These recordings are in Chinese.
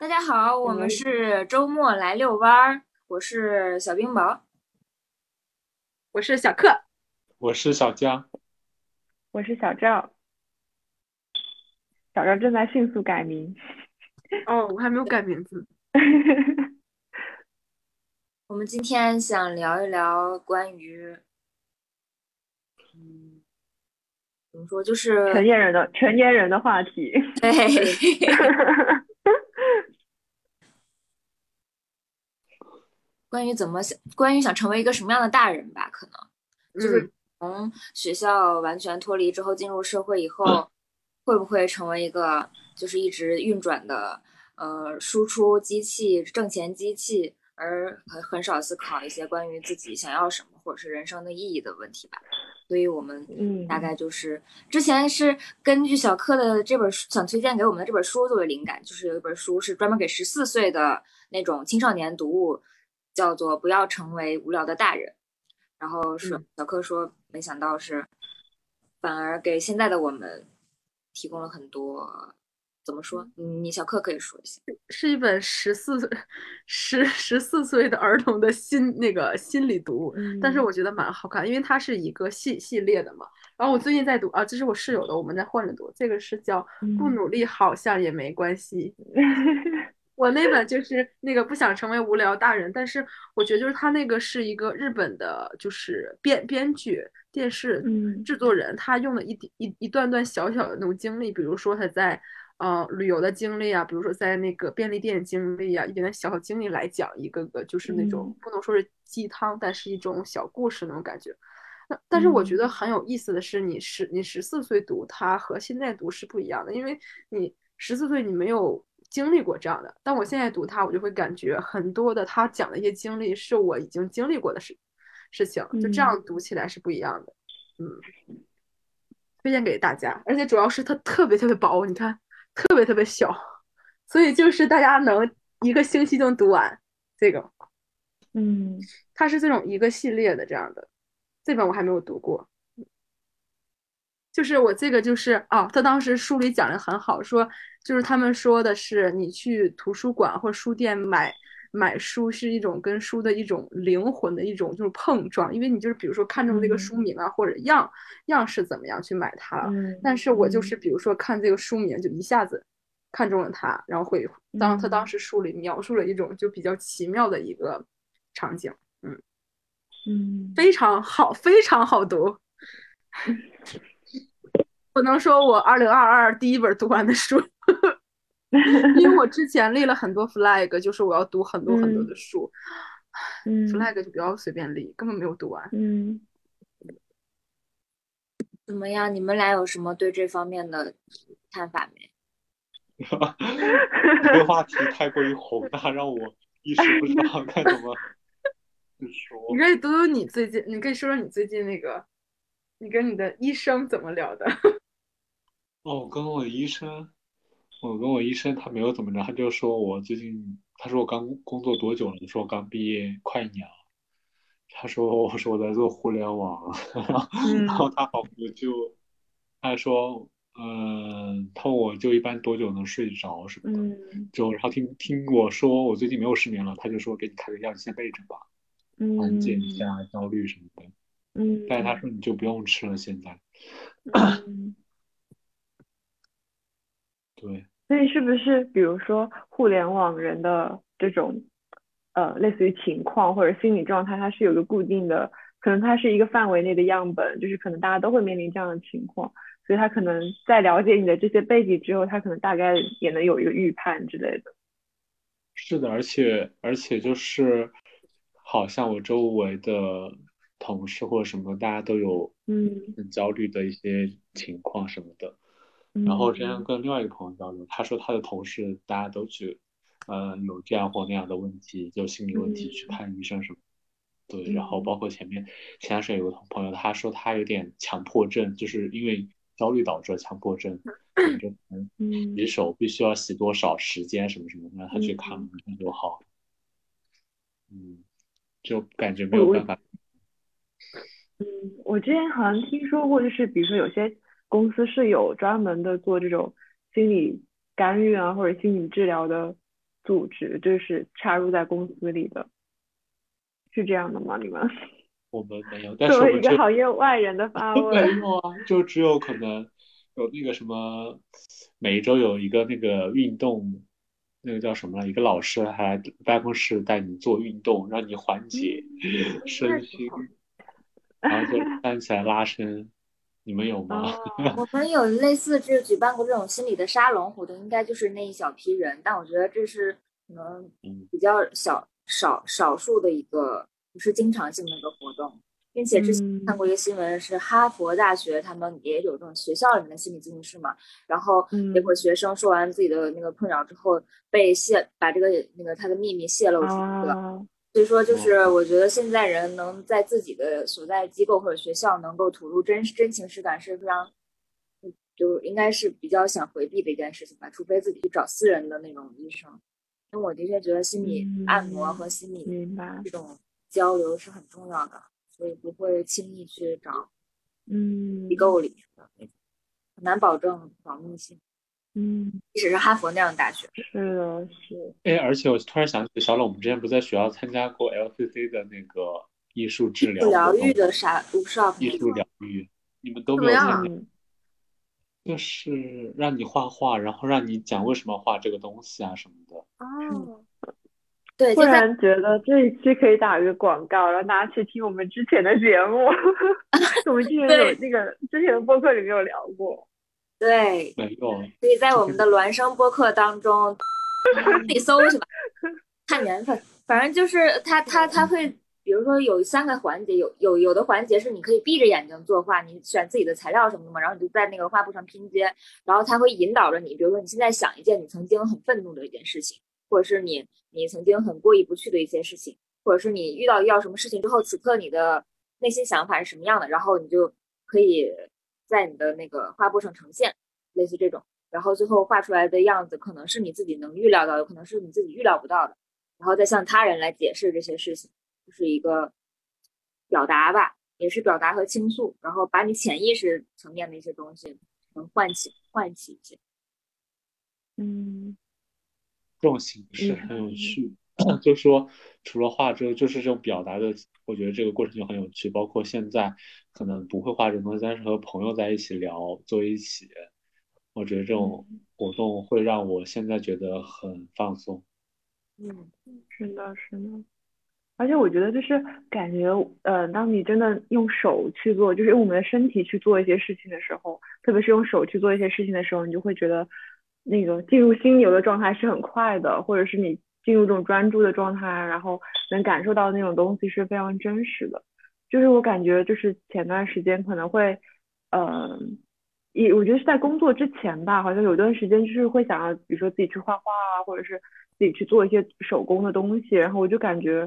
大家好，我们是周末来遛弯儿，我是小冰雹，我是小克，我是小江，我是小赵，小赵正在迅速改名。哦，我还没有改名字。我们今天想聊一聊关于，嗯，怎么说，就是成年人的成年人的话题。对。关于怎么想，关于想成为一个什么样的大人吧，可能就是从学校完全脱离之后进入社会以后，会不会成为一个就是一直运转的呃输出机器、挣钱机器，而很很少思考一些关于自己想要什么或者是人生的意义的问题吧。所以我们大概就是之前是根据小柯的这本书想推荐给我们的这本书作为灵感，就是有一本书是专门给十四岁的那种青少年读物。叫做不要成为无聊的大人，然后是小柯说，没想到是反而给现在的我们提供了很多，怎么说？你小柯可以说一下，是一本十四岁十十四岁的儿童的心那个心理读物，但是我觉得蛮好看，因为它是一个系系列的嘛。然后我最近在读啊，这是我室友的，我们在换着读，这个是叫不努力好像也没关系。我那本就是那个不想成为无聊大人，但是我觉得就是他那个是一个日本的，就是编编剧、电视制作人，他用了一一一段段小小的那种经历，比如说他在呃旅游的经历啊，比如说在那个便利店经历啊，一点点小小经历来讲一个个就是那种不能说是鸡汤，但是一种小故事那种感觉。那但是我觉得很有意思的是，你十你十四岁读它和现在读是不一样的，因为你十四岁你没有。经历过这样的，但我现在读它，我就会感觉很多的他讲的一些经历是我已经经历过的事事情，就这样读起来是不一样的。嗯，推荐给大家，而且主要是它特别特别薄，你看特别特别小，所以就是大家能一个星期就能读完这个。嗯，它是这种一个系列的这样的，这本我还没有读过。就是我这个就是啊，他当时书里讲的很好，说就是他们说的是你去图书馆或书店买买书是一种跟书的一种灵魂的一种就是碰撞，因为你就是比如说看中这个书名啊或者样样式怎么样去买它，但是我就是比如说看这个书名就一下子看中了它，然后会当他当时书里描述了一种就比较奇妙的一个场景，嗯。嗯，非常好，非常好读。不能说我二零二二第一本读完的书，因为我之前立了很多 flag，就是我要读很多很多的书，flag 就不要随便立，根本没有读完。嗯，怎么样？你们俩有什么对这方面的看法没？这个话题太过于宏大，让我一时不知道该怎么说。你可以读读你最近，你可以说说你最近那个，你跟你的医生怎么聊的？哦，我跟我医生，我跟我医生他没有怎么着，他就说我最近，他说我刚工作多久了？说我刚毕业快一年了。他说我说我在做互联网，然后他好像就他说，嗯，他问我就一般多久能睡着什么的，就然后听听我说我最近没有失眠了，他就说给你开个药，你先备着吧，缓解一下焦虑什么的。嗯，但是他说你就不用吃了，现在。对，所以是不是比如说互联网人的这种，呃，类似于情况或者心理状态，它是有个固定的，可能它是一个范围内的样本，就是可能大家都会面临这样的情况，所以他可能在了解你的这些背景之后，他可能大概也能有一个预判之类的。是的，而且而且就是，好像我周围的同事或者什么，大家都有嗯很焦虑的一些情况什么的。然后之前跟另外一个朋友交流，他说他的同事大家都去，呃，有这样或那样的问题，就心理问题去看医生什么。对，然后包括前面前段时间有个朋友，他说他有点强迫症，就是因为焦虑导致的强迫症，就嗯，洗手必须要洗多少时间什么什么，让他去看医生就好。嗯，就感觉没有办法。嗯，我之前好像听说过，就是比如说有些。公司是有专门的做这种心理干预啊，或者心理治疗的组织，就是插入在公司里的，是这样的吗？你们？我们没有，但是作为一个行业外人的发 问，没有啊，就只有可能有那个什么，每一周有一个那个运动，那个叫什么？一个老师还来办公室带你做运动，让你缓解 身心，然后就站起来拉伸。你们有吗？我们有类似就举办过这种心理的沙龙活动，应该就是那一小批人，但我觉得这是可能比较小少少数的一个。不是经常性的一个活动，并且之前看过一个新闻，是哈佛大学他们也有这种学校里面的心理咨询师嘛，然后结果学生说完自己的那个困扰之后，被泄把这个那个他的秘密泄露出去了。所以说，就是我觉得现在人能在自己的所在机构或者学校能够吐露真真情实感是非常，就应该是比较想回避的一件事情吧，除非自己去找私人的那种医生。因为我的确觉得心理按摩和心理这种。交流是很重要的，所以不会轻易去找，嗯，机构里的那种，很难保证保密性，嗯，即使是哈佛那样的大学，是的，是。哎，而且我突然想起，小冷，我们之前不在学校参加过 LCC 的那个艺术治疗、疗愈的啥不是艺术疗愈，你们都没有参加，就是让你画画，然后让你讲为什么画这个东西啊什么的。哦。对，突然觉得这一期可以打一个广告，然后大家去听我们之前的节目。我们之前有那个之前的播客里面有聊过。对，没有。可以在我们的孪生播客当中自己搜去吧，看缘分。反正就是他他他会，比如说有三个环节，有有有的环节是你可以闭着眼睛作画，你选自己的材料什么的嘛，然后你就在那个画布上拼接，然后他会引导着你，比如说你现在想一件你曾经很愤怒的一件事情。或者是你你曾经很过意不去的一些事情，或者是你遇到遇到什么事情之后，此刻你的内心想法是什么样的，然后你就可以在你的那个画布上呈现，类似这种，然后最后画出来的样子可能是你自己能预料到，有可能是你自己预料不到的，然后再向他人来解释这些事情，就是一个表达吧，也是表达和倾诉，然后把你潜意识层面的一些东西能唤起唤起一些，嗯。这种形式很有趣，就说除了画之后，就是这种表达的，我觉得这个过程就很有趣。包括现在可能不会画这种东西，但是和朋友在一起聊，坐一起，我觉得这种活动会让我现在觉得很放松。嗯，是的，是的。而且我觉得就是感觉，呃，当你真的用手去做，就是用我们的身体去做一些事情的时候，特别是用手去做一些事情的时候，你就会觉得。那个进入心流的状态是很快的，或者是你进入这种专注的状态，然后能感受到那种东西是非常真实的。就是我感觉，就是前段时间可能会，嗯，也我觉得是在工作之前吧，好像有段时间就是会想要，比如说自己去画画啊，或者是自己去做一些手工的东西，然后我就感觉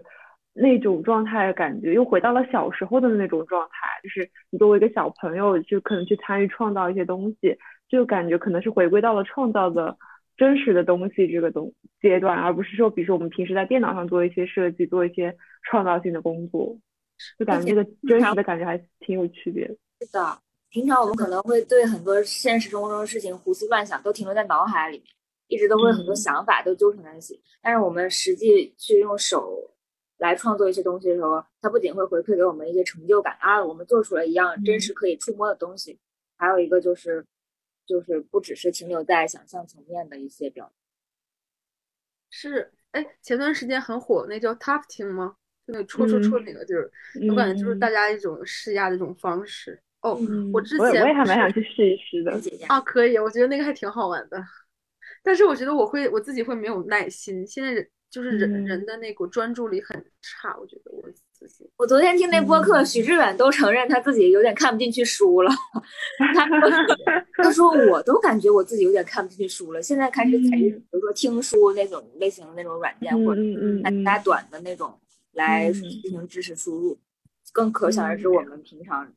那种状态，感觉又回到了小时候的那种状态，就是你作为一个小朋友，就可能去参与创造一些东西。就感觉可能是回归到了创造的真实的东西这个东阶段，而不是说，比如说我们平时在电脑上做一些设计，做一些创造性的工作，就感觉这个真实的感觉还挺有区别。是的，平常我们可能会对很多现实生活中的事情胡思乱想，都停留在脑海里面，一直都会很多想法都纠缠在一起。但是我们实际去用手来创作一些东西的时候，它不仅会回馈给我们一些成就感啊，我们做出了一样真实可以触摸的东西，还有一个就是。就是不只是停留在想象层面的一些表达，是哎，前段时间很火那叫 tufting 吗？就那戳戳戳那个，就是我感觉就是大家一种施压的一种方式。哦，我之前我也还蛮想去试一试的啊，可以，我觉得那个还挺好玩的。但是我觉得我会我自己会没有耐心，现在就是人人的那股专注力很差，我觉得我自己。我昨天听那播客，许志远都承认他自己有点看不进去书了。他他说我都感觉我自己有点看不进去书了。现在开始采用，比如说听书那种类型的那种软件，或者更加短的那种来进行知识输入，更可想而知我们平常。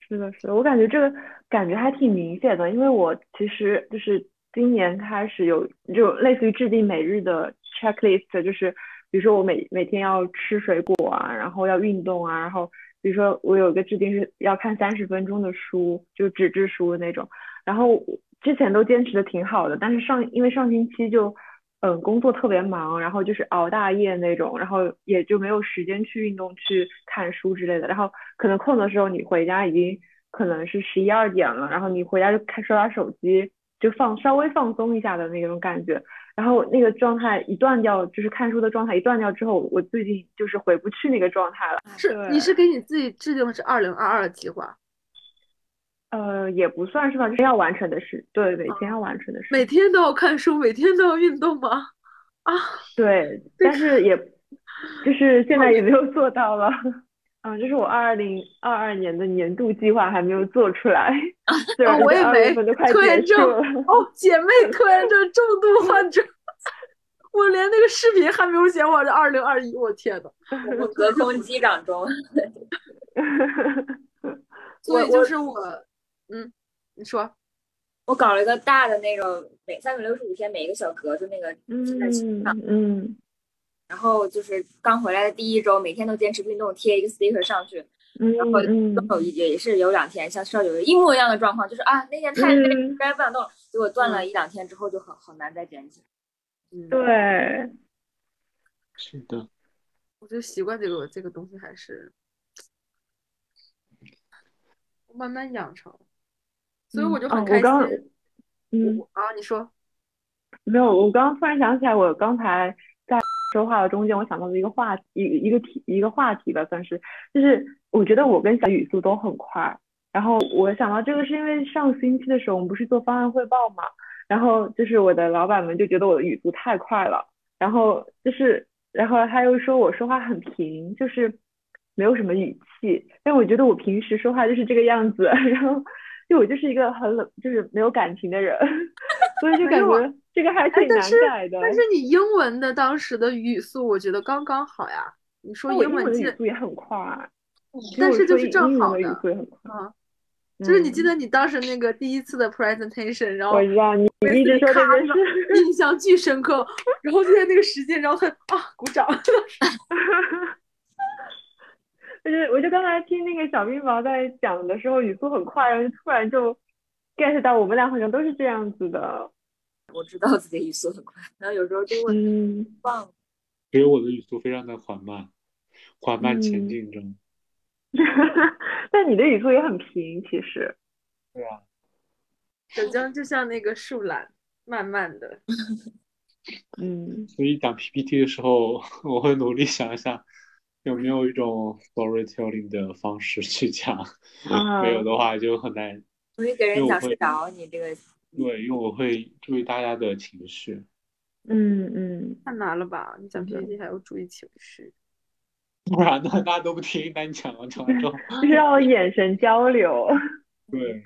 是的，是的，我感觉这个感觉还挺明显的，因为我其实就是今年开始有就类似于制定每日的 checklist，就是。比如说我每每天要吃水果啊，然后要运动啊，然后比如说我有一个制定是要看三十分钟的书，就纸质书那种。然后之前都坚持的挺好的，但是上因为上星期就嗯工作特别忙，然后就是熬大夜那种，然后也就没有时间去运动、去看书之类的。然后可能空的时候你回家已经可能是十一二点了，然后你回家就看刷刷手机，就放稍微放松一下的那种感觉。然后那个状态一断掉，就是看书的状态一断掉之后，我最近就是回不去那个状态了。是，你是给你自己制定的是二零二二的计划？呃，也不算是吧，就是要完成的事。对，每天要完成的事。每天都要看书，每天都要运动吗？啊，对，但是也，就是现在也没有做到了。嗯，就是我二零二二年的年度计划还没有做出来。啊，我也没。拖延症哦，姐妹，拖延症重度患者。我连那个视频还没有写，我这二零二一，我天呐，我隔空击掌中。所以就是我。嗯，你说，我搞了一个大的那个每三百六十五天每一个小格子那个嗯，然后就是刚回来的第一周，每天都坚持运动，贴一个 sticker 上去，然后有一也是有两天像少九一模一样的状况，就是啊那天太累，该不想动，结果断了一两天之后就很很难再捡起来。嗯，对，是的，我觉得习惯这个这个东西还是慢慢养成。所以我就很开心。嗯啊，你说没有？我刚刚突然想起来，我刚才在说话的中间，我想到了一个话题，一一个题，一个话题吧，算是。就是我觉得我跟小语速都很快。然后我想到这个，是因为上星期的时候，我们不是做方案汇报嘛？然后就是我的老板们就觉得我的语速太快了。然后就是，然后他又说我说话很平，就是没有什么语气。但我觉得我平时说话就是这个样子。然后。就我就是一个很冷，就是没有感情的人，所以就感觉这个还挺难改的。但是你英文的当时的语速，我觉得刚刚好呀。你说英文的语速也很快，但是就是正好的。语速也很快啊，就是你记得你当时那个第一次的 presentation，然后我知道你一直说这个事，印象巨深刻。然后就在那个时间，然后他啊鼓掌。就是我就刚才听那个小冰雹在讲的时候语速很快，然后突然就 get 到我们俩好像都是这样子的。我知道自己语速很快，然后有时候就会忘。其实我的语速非常的缓慢，缓慢前进中。但你的语速也很平，其实。对啊。小江就像那个树懒，慢慢的。嗯。所以讲 PPT 的时候，我会努力想一想。有没有一种 storytelling 的方式去讲？没有的话就很难。容易给人讲睡着，你这个。对，因为我会注意大家的情绪。嗯嗯，太难了吧？你讲 PPT 还要注意情绪，不然呢？大家都不听，那你讲完讲完之后，就是要眼神交流。对，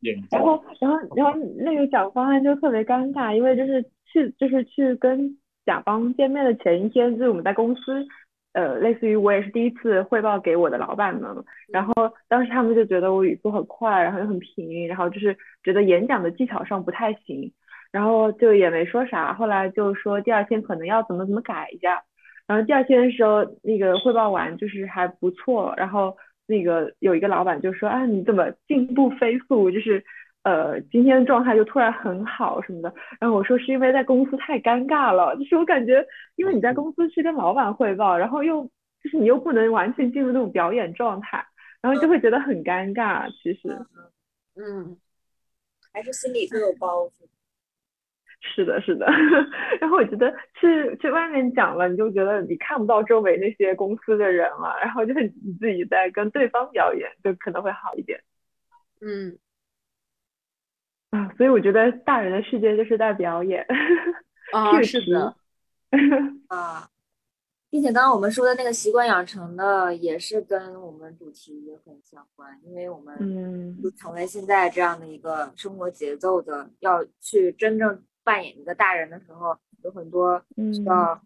眼。然后，然后，然后那个讲方案就特别尴尬，因为就是去，就是去跟甲方见面的前一天，就是我们在公司。呃，类似于我也是第一次汇报给我的老板们，然后当时他们就觉得我语速很快，然后又很平，然后就是觉得演讲的技巧上不太行，然后就也没说啥。后来就说第二天可能要怎么怎么改一下，然后第二天的时候那个汇报完就是还不错，然后那个有一个老板就说啊你怎么进步飞速，就是。呃，今天的状态就突然很好什么的，然后我说是因为在公司太尴尬了，就是我感觉，因为你在公司去跟老板汇报，然后又就是你又不能完全进入那种表演状态，然后就会觉得很尴尬。其实，嗯，还是心里都有包袱。是的，是的。然后我觉得去去外面讲了，你就觉得你看不到周围那些公司的人了，然后就是你自己在跟对方表演，就可能会好一点。嗯。啊，所以我觉得大人的世界就是在表演。啊，是的。啊，并且刚刚我们说的那个习惯养成的，也是跟我们主题也很相关，因为我们就成为现在这样的一个生活节奏的，要去真正扮演一个大人的时候，有很多需要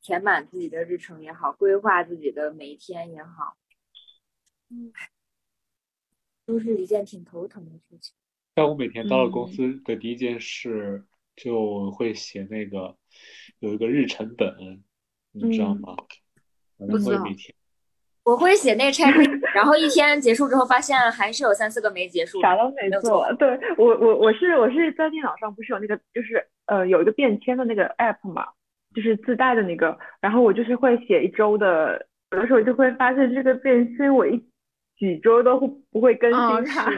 填满自己的日程也好，规划自己的每一天也好，嗯，都是一件挺头疼的事情。但我每天到了公司的第一件事，就会写那个有一个日程本，你知道吗？不知道。我会写那个 checklist，然后一天结束之后发现还是有三四个没结束，啥都没做。对我我我是我是在电脑上不是有那个就是呃有一个便签的那个 app 嘛，就是自带的那个，然后我就是会写一周的，有的时候就会发现这个便签我一几周都不会更新它，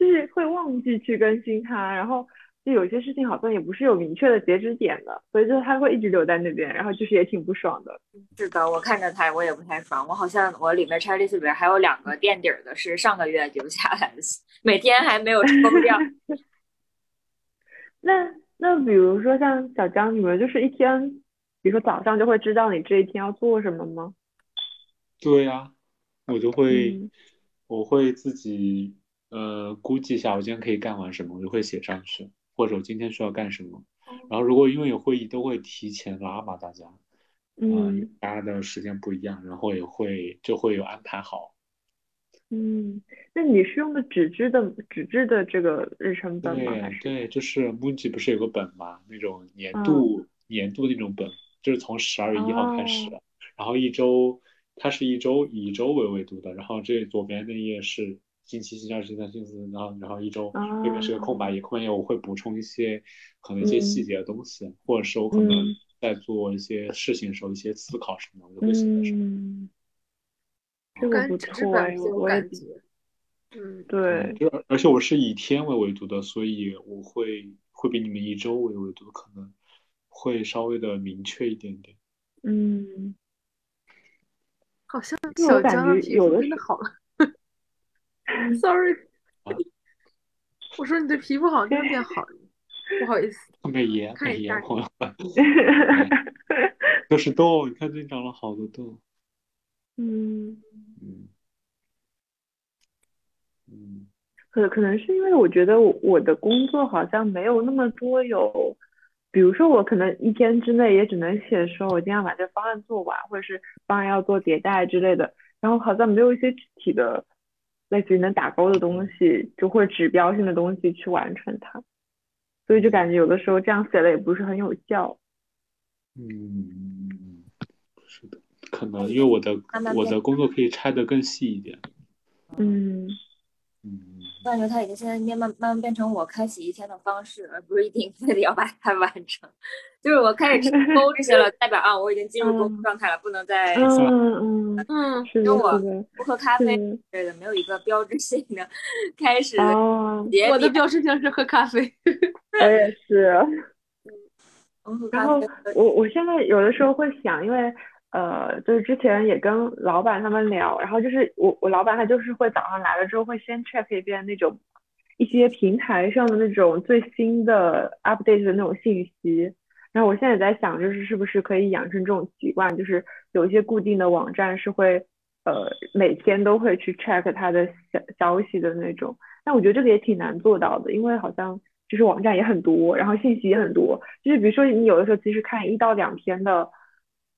就是会忘记去更新它，然后。就有些事情好像也不是有明确的截止点的，所以就是它会一直留在那边，然后就是也挺不爽的。是的，我看着它我也不太爽。我好像我里面 checklist 里边还有两个垫底的，是上个月留下来的，每天还没有抽掉。那那比如说像小江，你们就是一天，比如说早上就会知道你这一天要做什么吗？对呀，我就会，我会自己呃估计一下我今天可以干完什么，我就会写上去。或者我今天需要干什么，然后如果因为有会议，都会提前拉嘛，大家，嗯，大家的时间不一样，然后也会就会有安排好。嗯，那你是用的纸质的纸质的这个日程本吗？对对，就是 MUJI 不是有个本吗？那种年度年度那种本，就是从十二月一号开始，然后一周，它是一周以周为维度的，然后这左边那页是。星期、星期二、星期三、星期四，然后然后一周里面是个空白页，空白页我会补充一些可能一些细节的东西，或者是我可能在做一些事情的时候一些思考什么的，我就会写在上面。这个不错，我感觉，嗯，对。而而且我是以天为维度的，所以我会会比你们一周为维度，可能会稍微的明确一点点。嗯，好像小江的皮肤真的好了。Sorry，我说你的皮肤好像变好了，不好意思。美颜，美颜，朋友们，都是痘，你看最近长了好多痘。嗯嗯嗯，可可能是因为我觉得我的工作好像没有那么多有，比如说我可能一天之内也只能写说我今天把这方案做完，或者是方案要做迭代之类的，然后好像没有一些具体的。类似于能打勾的东西，就会指标性的东西去完成它，所以就感觉有的时候这样写的也不是很有效。嗯，是的，可能因为我的我的工作可以拆的更细一点。嗯。嗯，我感觉它已经现在变慢慢慢变成我开启一天的方式，而不是一定非得要把它完成。就是我开始勾这些了，代表啊，我已经进入工作状态了，不能再。嗯嗯嗯。因为我不喝咖啡之类的，没有一个标志性的开始。哦。我的标志性是喝咖啡。我也是。嗯。然后我我现在有的时候会想，因为。呃，就是之前也跟老板他们聊，然后就是我我老板他就是会早上来了之后会先 check 一遍那种一些平台上的那种最新的 update 的那种信息，然后我现在也在想，就是是不是可以养成这种习惯，就是有一些固定的网站是会呃每天都会去 check 它的消消息的那种，但我觉得这个也挺难做到的，因为好像就是网站也很多，然后信息也很多，就是比如说你有的时候其实看一到两篇的，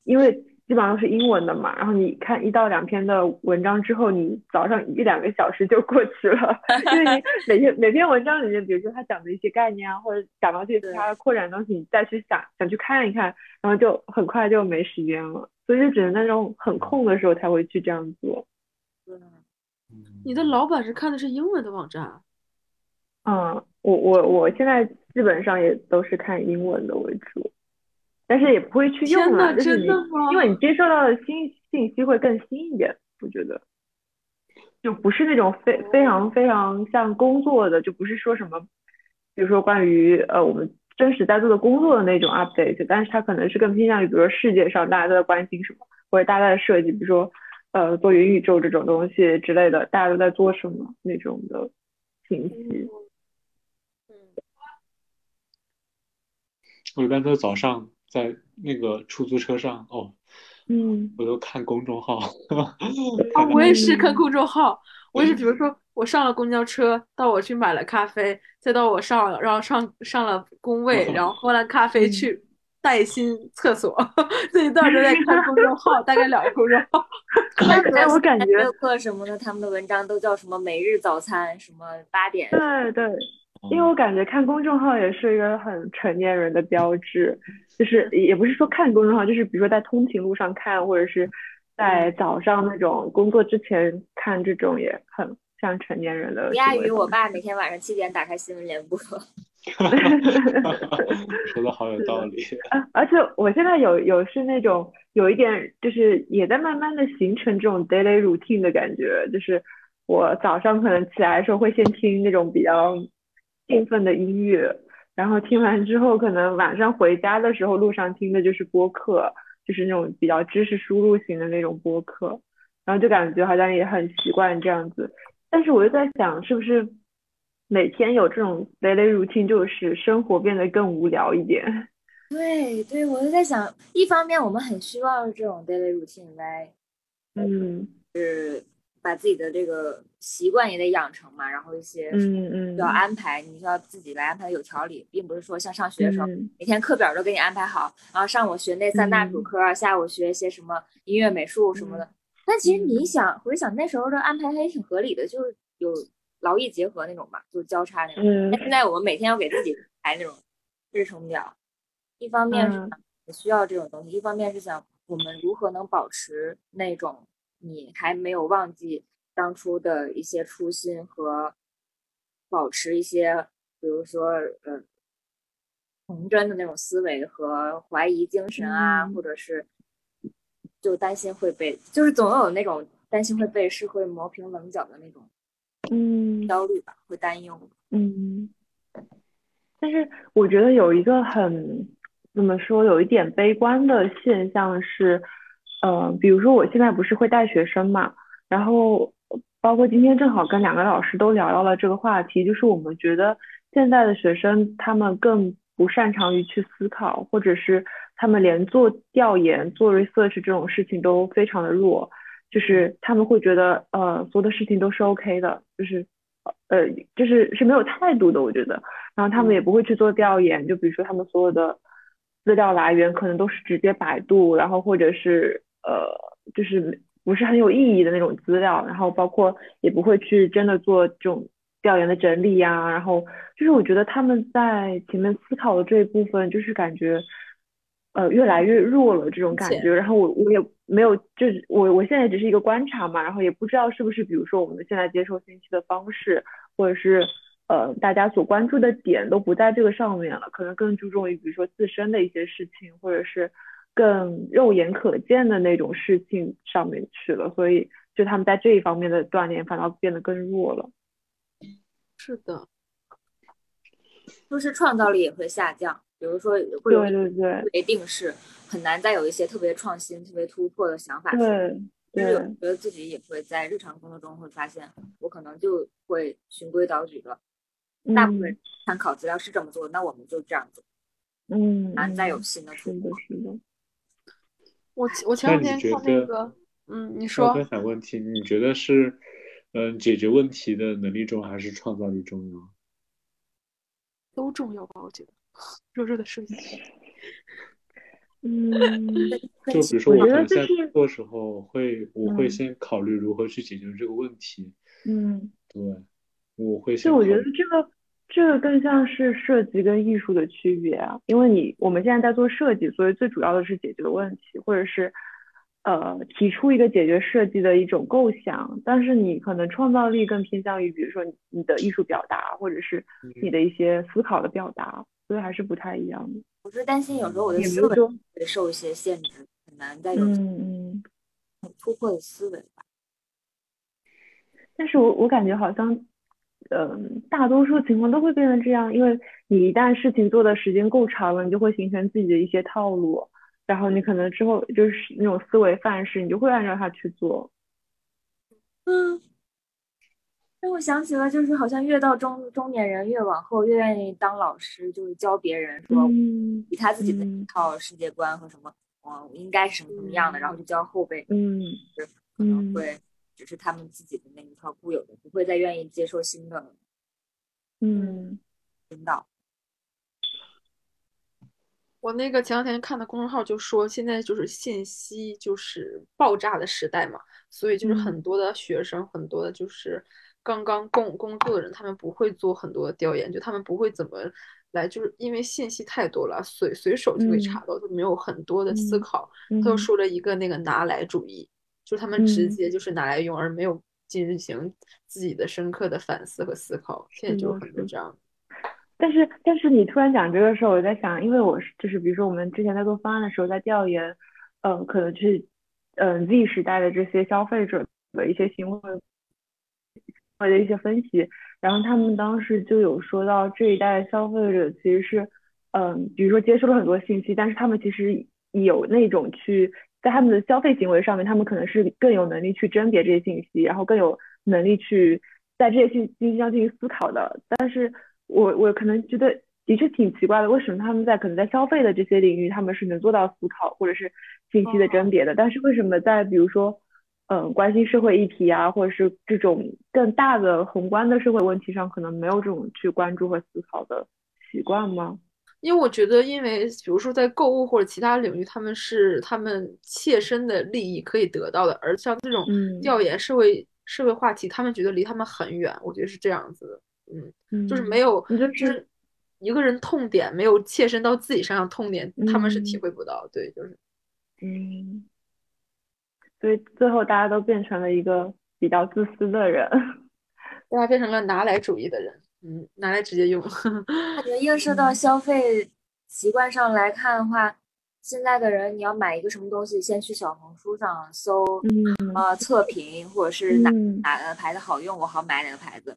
因为。基本上都是英文的嘛，然后你看一到两篇的文章之后，你早上一两个小时就过去了，因为你 每篇每篇文章里面，比如说他讲的一些概念啊，或者讲到这些其他的扩展东西，你再去想想去看一看，然后就很快就没时间了，所以就只能那种很空的时候才会去这样做。对你的老板是看的是英文的网站？嗯，我我我现在基本上也都是看英文的为主。但是也不会去用了，就是你，因为你接受到的新信息会更新一点，我觉得，就不是那种非非常非常像工作的，就不是说什么，比如说关于呃我们真实在做的工作的那种 update，但是它可能是更偏向于，比如说世界上大家都在关心什么，或者大家的设计，比如说呃做元宇宙这种东西之类的，大家都在做什么那种的信息。我一般都早上。在那个出租车上哦，嗯，我都看公众号。啊，我也是 看公众号。我也是，比如说我上了公交车，到我去买了咖啡，再到我上，然后上上了工位，然后 喝了咖啡去带薪厕所，这一段都在看公众号，大概两个公众号。哎，我感觉课什么的，他们的文章都叫什么每日早餐，什么八点。对对。因为我感觉看公众号也是一个很成年人的标志，就是也不是说看公众号，就是比如说在通勤路上看，或者是在在早上那种工作之前看这种也很像成年人的。不亚于我爸每天晚上七点打开新闻联播。说的好有道理。而且我现在有有是那种有一点就是也在慢慢的形成这种 daily routine 的感觉，就是我早上可能起来的时候会先听那种比较兴奋的音乐，然后听完之后可能晚上回家的时候路上听的就是播客。就是那种比较知识输入型的那种播客，然后就感觉好像也很习惯这样子。但是我又在想，是不是每天有这种 daily routine，就是生活变得更无聊一点？对对，我就在想，一方面我们很希望这种 daily routine 来，嗯，是。把自己的这个习惯也得养成嘛，然后一些嗯嗯要安排，你需要自己来安排有条理，并不是说像上学的时候，每天课表都给你安排好，然后上午学那三大主科，下午学一些什么音乐、美术什么的。但其实你想回想那时候的安排还挺合理的，就是有劳逸结合那种吧，就是交叉那种。但现在我们每天要给自己排那种日程表，一方面是也需要这种东西，一方面是想我们如何能保持那种。你还没有忘记当初的一些初心和保持一些，比如说呃童真的那种思维和怀疑精神啊，或者是就担心会被，就是总有那种担心会被社会磨平棱角的那种嗯焦虑吧，会担忧嗯。但是我觉得有一个很怎么说，有一点悲观的现象是。呃，比如说我现在不是会带学生嘛，然后包括今天正好跟两个老师都聊到了这个话题，就是我们觉得现在的学生他们更不擅长于去思考，或者是他们连做调研、做 research 这种事情都非常的弱，就是他们会觉得呃所有的事情都是 OK 的，就是呃就是是没有态度的，我觉得，然后他们也不会去做调研，就比如说他们所有的资料来源可能都是直接百度，然后或者是。呃，就是不是很有意义的那种资料，然后包括也不会去真的做这种调研的整理呀，然后就是我觉得他们在前面思考的这一部分，就是感觉呃越来越弱了这种感觉，然后我我也没有，就是我我现在只是一个观察嘛，然后也不知道是不是比如说我们现在接受信息的方式，或者是呃大家所关注的点都不在这个上面了，可能更注重于比如说自身的一些事情，或者是。更肉眼可见的那种事情上面去了，所以就他们在这一方面的锻炼反倒变得更弱了。是的，就是创造力也会下降。比如说，会有对对对，特别定式，很难再有一些特别创新、特别突破的想法。对，就是觉得自己也会在日常工作中会发现，我可能就会循规蹈矩的，大部分参考资料是这么做，那我们就这样做。嗯，难再有新的突破。是的。我我前两天看那个，嗯，你说。我想问题，你觉得是，嗯，解决问题的能力重还是创造力重要？都重要吧，我觉得。弱弱的说一句。嗯，就比如说，我可能在做时候会，我会先考虑如何去解决这个问题。嗯，对，我会先。就我觉得这个。这个更像是设计跟艺术的区别啊，因为你我们现在在做设计，所以最主要的是解决问题，或者是呃提出一个解决设计的一种构想。但是你可能创造力更偏向于，比如说你的艺术表达，或者是你的一些思考的表达，所以还是不太一样的。我是担心有时候我的思维会受一些限制，很难再有嗯嗯突破的思维吧。但是我我感觉好像。嗯，大多数情况都会变成这样，因为你一旦事情做的时间够长了，你就会形成自己的一些套路，然后你可能之后就是那种思维范式，你就会按照它去做。嗯，让我想起了，就是好像越到中中年人越往后越愿意当老师，就是教别人说以他自己的一套世界观和什么，嗯，应该是什么什么样的，然后就教后辈，嗯，就可能会。只是他们自己的那一套固有的，不会再愿意接受新的，嗯，领导。我那个前两天看的公众号就说，现在就是信息就是爆炸的时代嘛，所以就是很多的学生，很多的就是刚刚工工作的人，他们不会做很多的调研，就他们不会怎么来，就是因为信息太多了，随随手就会查到，就没有很多的思考。他又说了一个那个拿来主义。就他们直接就是拿来用，而没有进行自己的深刻的反思和思考。现在就很多这样。但是，但是你突然讲这个时候，我在想，因为我是就是，比如说我们之前在做方案的时候，在调研，嗯，可能去，嗯，Z 时代的这些消费者的一些行为，或者一些分析，然后他们当时就有说到这一代消费者其实是，嗯，比如说接收了很多信息，但是他们其实有那种去在他们的消费行为上面，他们可能是更有能力去甄别这些信息，然后更有能力去在这些信信息上进行思考的，但是。我我可能觉得的确挺奇怪的，为什么他们在可能在消费的这些领域，他们是能做到思考或者是信息的甄别的，但是为什么在比如说，嗯，关心社会议题啊，或者是这种更大的宏观的社会问题上，可能没有这种去关注和思考的习惯吗？因为我觉得，因为比如说在购物或者其他领域，他们是他们切身的利益可以得到的，而像这种调研社会社会话题，他们觉得离他们很远，我觉得是这样子的。嗯，就是没有，就是一个人痛点没有切身到自己身上痛点，他们是体会不到。对，就是，嗯，所以最后大家都变成了一个比较自私的人，大家变成了拿来主义的人。嗯，拿来直接用。感 觉映射到消费习惯上来看的话，现在的人你要买一个什么东西，先去小红书上搜，呃，测评或者是哪哪个牌子好用，我好买哪个牌子。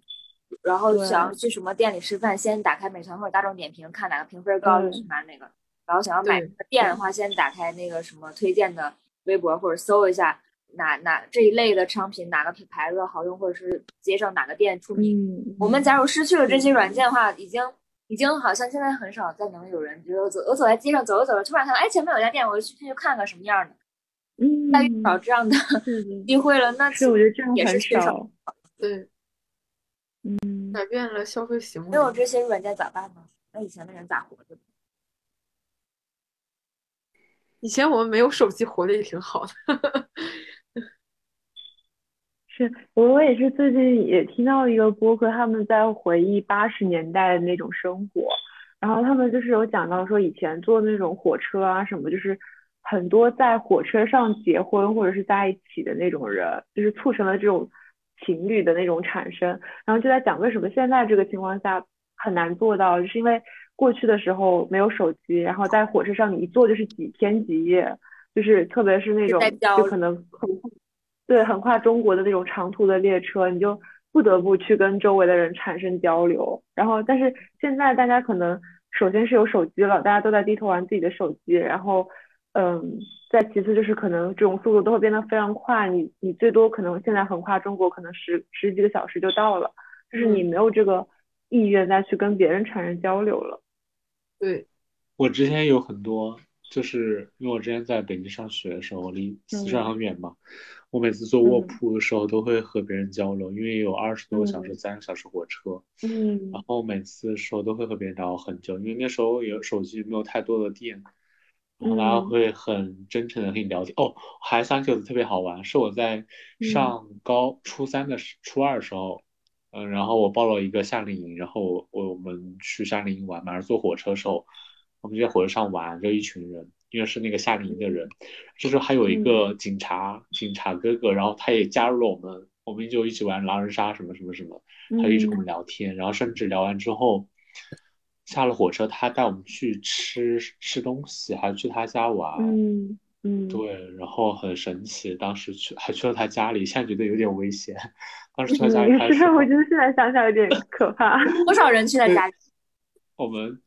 然后想要去什么店里吃饭，先打开美团或者大众点评，看哪个评分高就去买哪个。然后想要买店的话，先打开那个什么推荐的微博或者搜一下哪哪这一类的商品哪个品牌子好用，或者是街上哪个店出名。我们假如失去了这些软件的话，已经已经好像现在很少再能有人，比如走我走在街上走着走着，突然看到哎前面有家店，我就去进去看看什么样的。嗯，再遇到这样的 机会了，那是我觉得这样也是缺少。对。嗯，改变了消费行为。没有这些软件咋办呢？那以前的人咋活的？以前我们没有手机，活的也挺好的。是我我也是最近也听到一个播客，他们在回忆八十年代的那种生活，然后他们就是有讲到说以前坐那种火车啊什么，就是很多在火车上结婚或者是在一起的那种人，就是促成了这种。情侣的那种产生，然后就在讲为什么现在这个情况下很难做到，就是因为过去的时候没有手机，然后在火车上你一坐就是几天几夜，就是特别是那种就可能很对横跨中国的那种长途的列车，你就不得不去跟周围的人产生交流。然后但是现在大家可能首先是有手机了，大家都在低头玩自己的手机，然后嗯。再其次就是可能这种速度都会变得非常快，你你最多可能现在横跨中国可能十十几个小时就到了，就是你没有这个意愿再去跟别人产生交流了。对，我之前有很多，就是因为我之前在北京上学的时候，离四川很远嘛，我每次坐卧铺的时候都会和别人交流，因为有二十多个小时、三个小时火车，嗯，然后每次的时候都会和别人聊很久，因为那时候有手机没有太多的电。然后大家会很真诚的跟你聊天。哦，还三九子特别好玩，是我在上高初三的时初二的时候，嗯，然后我报了一个夏令营，然后我我们去夏令营玩嘛，然后坐火车的时候，我们就在火车上玩，就一群人，因为是那个夏令营的人，这时候还有一个警察警察哥哥，然后他也加入了我们，我们就一起玩狼人杀什么什么什么，他就一直跟我们聊天，然后甚至聊完之后。下了火车，他带我们去吃吃东西，还去他家玩。嗯嗯，对，然后很神奇，当时去还去了他家里，现在觉得有点危险。当时去他家里，我觉得现在想想有点可怕。多少人去他家里？我们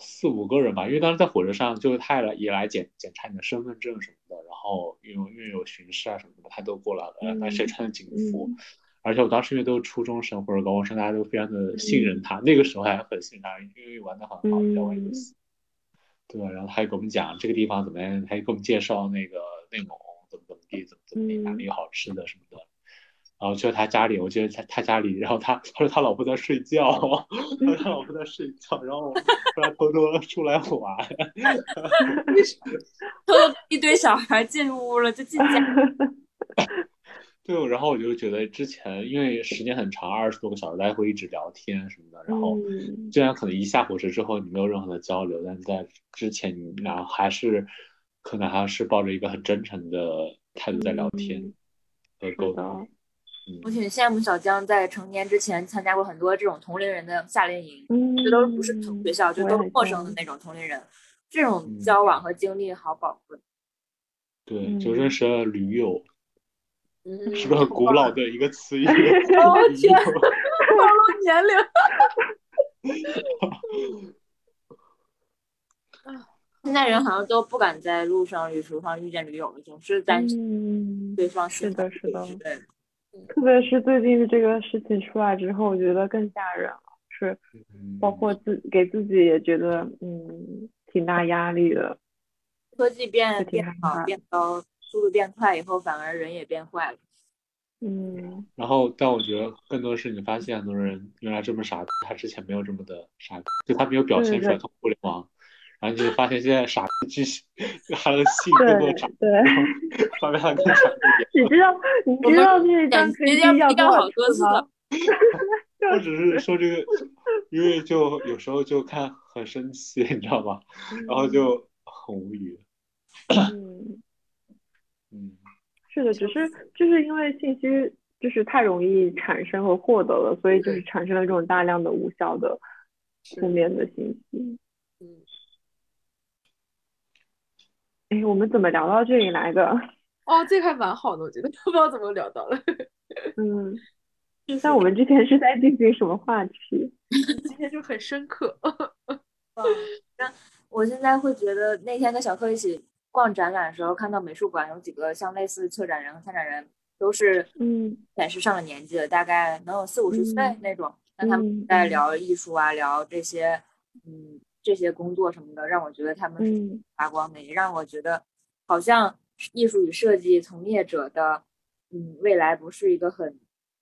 四五个人吧，因为当时在火车上，就是他来也来检检查你的身份证什么的，然后因为因为有巡视啊什么的，他都过来了，而且穿的警服。而且我当时因为都是初中生或者高中生，大家都非常的信任他。那个时候还很信任他，因为玩的很好，比较玩游戏。对，然后他还给我们讲这个地方怎么样，他还给我们介绍那个内蒙怎么怎么地，怎么怎么地，哪里有好吃的什么的。然后去了他家里，我觉得他他家里，然后他他说他老婆在睡觉，他说他老婆在睡觉，然后他偷偷出来玩，偷一堆小孩进屋了，就进家。对，然后我就觉得之前因为时间很长，二十多个小时，大家会一直聊天什么的。然后虽然可能一下火车之后你没有任何的交流，但在之前你俩还是可能还是抱着一个很真诚的态度在聊天和沟通。我挺羡慕小江在成年之前参加过很多这种同龄人的夏令营，这都不是同学校，就都是陌生的那种同龄人，这种交往和经历好宝贵。对，就认识了驴友，是不是很古老的一个词语？哦天，暴露年龄。现在人好像都不敢在路上、旅途上遇见驴友了，总是担心对方是的，是的，对。特别是最近这个事情出来之后，我觉得更吓人了。是，包括自给自己也觉得，嗯，挺大压力的。科技变变好变高，速度变快以后，反而人也变坏了。嗯。然后，但我觉得更多的是你发现很多人原来这么傻，他之前没有这么的傻，就他没有表现出来。通过互联网。然后就发现现在傻子继续，他的性更多傻，对，发现他更傻一点。你知道，你知道这张可以要多少次吗？我只是说这个，因为就有时候就看很生气，你知道吧？然后就很无语。嗯嗯，是的，只是就是因为信息就是太容易产生和获得了，所以就是产生了这种大量的无效的负面的信息。嗯。哎，我们怎么聊到这里来的？哦，这还蛮好的，我觉得 不知道怎么聊到了。嗯，那我们之前是在进行什么话题？今天就很深刻。那我现在会觉得，那天跟小柯一起逛展览的时候，看到美术馆有几个像类似策展人和参展人，都是嗯，显示上了年纪的，大概能有四五十岁那种。那他们在聊艺术啊，聊这些，嗯。这些工作什么的，让我觉得他们是发光的，也让我觉得好像艺术与设计从业者的，嗯，未来不是一个很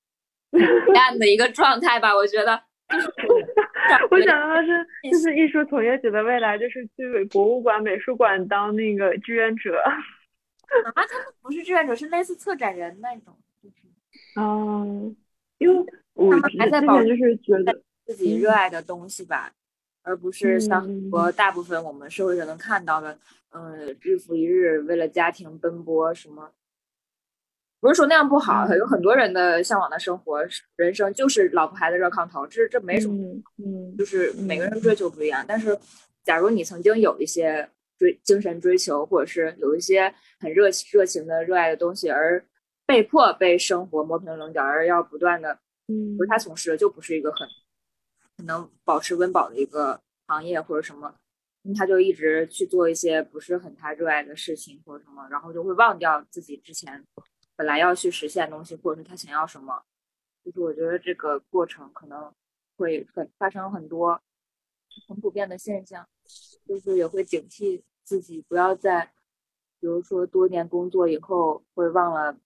黑暗的一个状态吧？我觉得，我想到的是，就是艺术从业者的未来就是去博物馆、美术馆当那个志愿者。啊，他们不是志愿者，是类似策展人那种，就是，嗯，因为我还在保就是觉得自己热爱的东西吧。而不是像和大部分我们社会上能看到的，嗯，日复一日为了家庭奔波什么，不是说那样不好，有很多人的向往的生活人生就是老婆孩子热炕头，这这没什么，嗯，就是每个人追求不一样。但是，假如你曾经有一些追精神追求，或者是有一些很热热情的热爱的东西，而被迫被生活磨平棱角，而要不断的，嗯，不是他从事的，就不是一个很。可能保持温饱的一个行业或者什么，他就一直去做一些不是很他热爱的事情或者什么，然后就会忘掉自己之前本来要去实现东西，或者是他想要什么。就是我觉得这个过程可能会很发生很多很普遍的现象，就是也会警惕自己不要在，比如说多年工作以后会忘了。